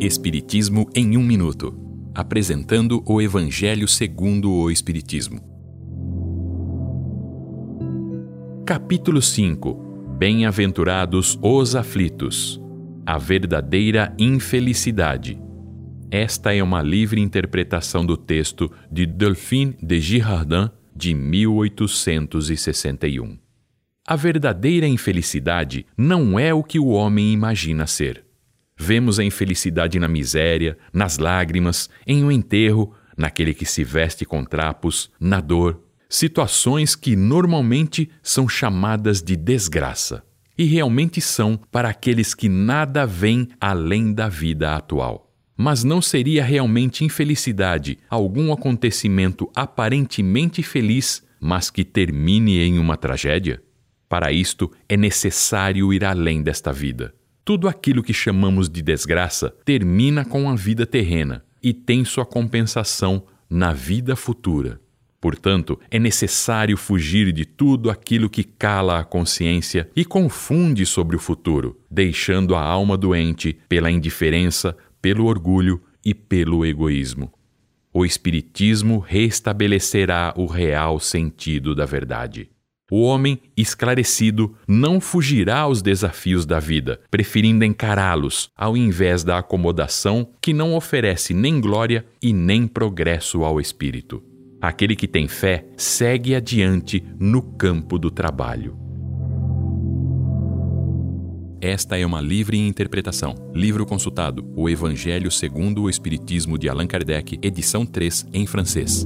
Espiritismo em um minuto, apresentando o Evangelho segundo o Espiritismo. Capítulo 5. Bem-aventurados os aflitos. A verdadeira infelicidade. Esta é uma livre interpretação do texto de Delphine de Girardin de 1861. A verdadeira infelicidade não é o que o homem imagina ser. Vemos a infelicidade na miséria, nas lágrimas, em um enterro, naquele que se veste com trapos, na dor, situações que normalmente são chamadas de desgraça. E realmente são para aqueles que nada veem além da vida atual. Mas não seria realmente infelicidade algum acontecimento aparentemente feliz, mas que termine em uma tragédia? Para isto é necessário ir além desta vida. Tudo aquilo que chamamos de desgraça termina com a vida terrena e tem sua compensação na vida futura. Portanto, é necessário fugir de tudo aquilo que cala a consciência e confunde sobre o futuro, deixando a alma doente pela indiferença, pelo orgulho e pelo egoísmo. O Espiritismo restabelecerá o real sentido da verdade. O homem esclarecido não fugirá aos desafios da vida, preferindo encará-los ao invés da acomodação que não oferece nem glória e nem progresso ao espírito. Aquele que tem fé segue adiante no campo do trabalho. Esta é uma livre interpretação. Livro consultado: O Evangelho segundo o Espiritismo de Allan Kardec, edição 3, em francês.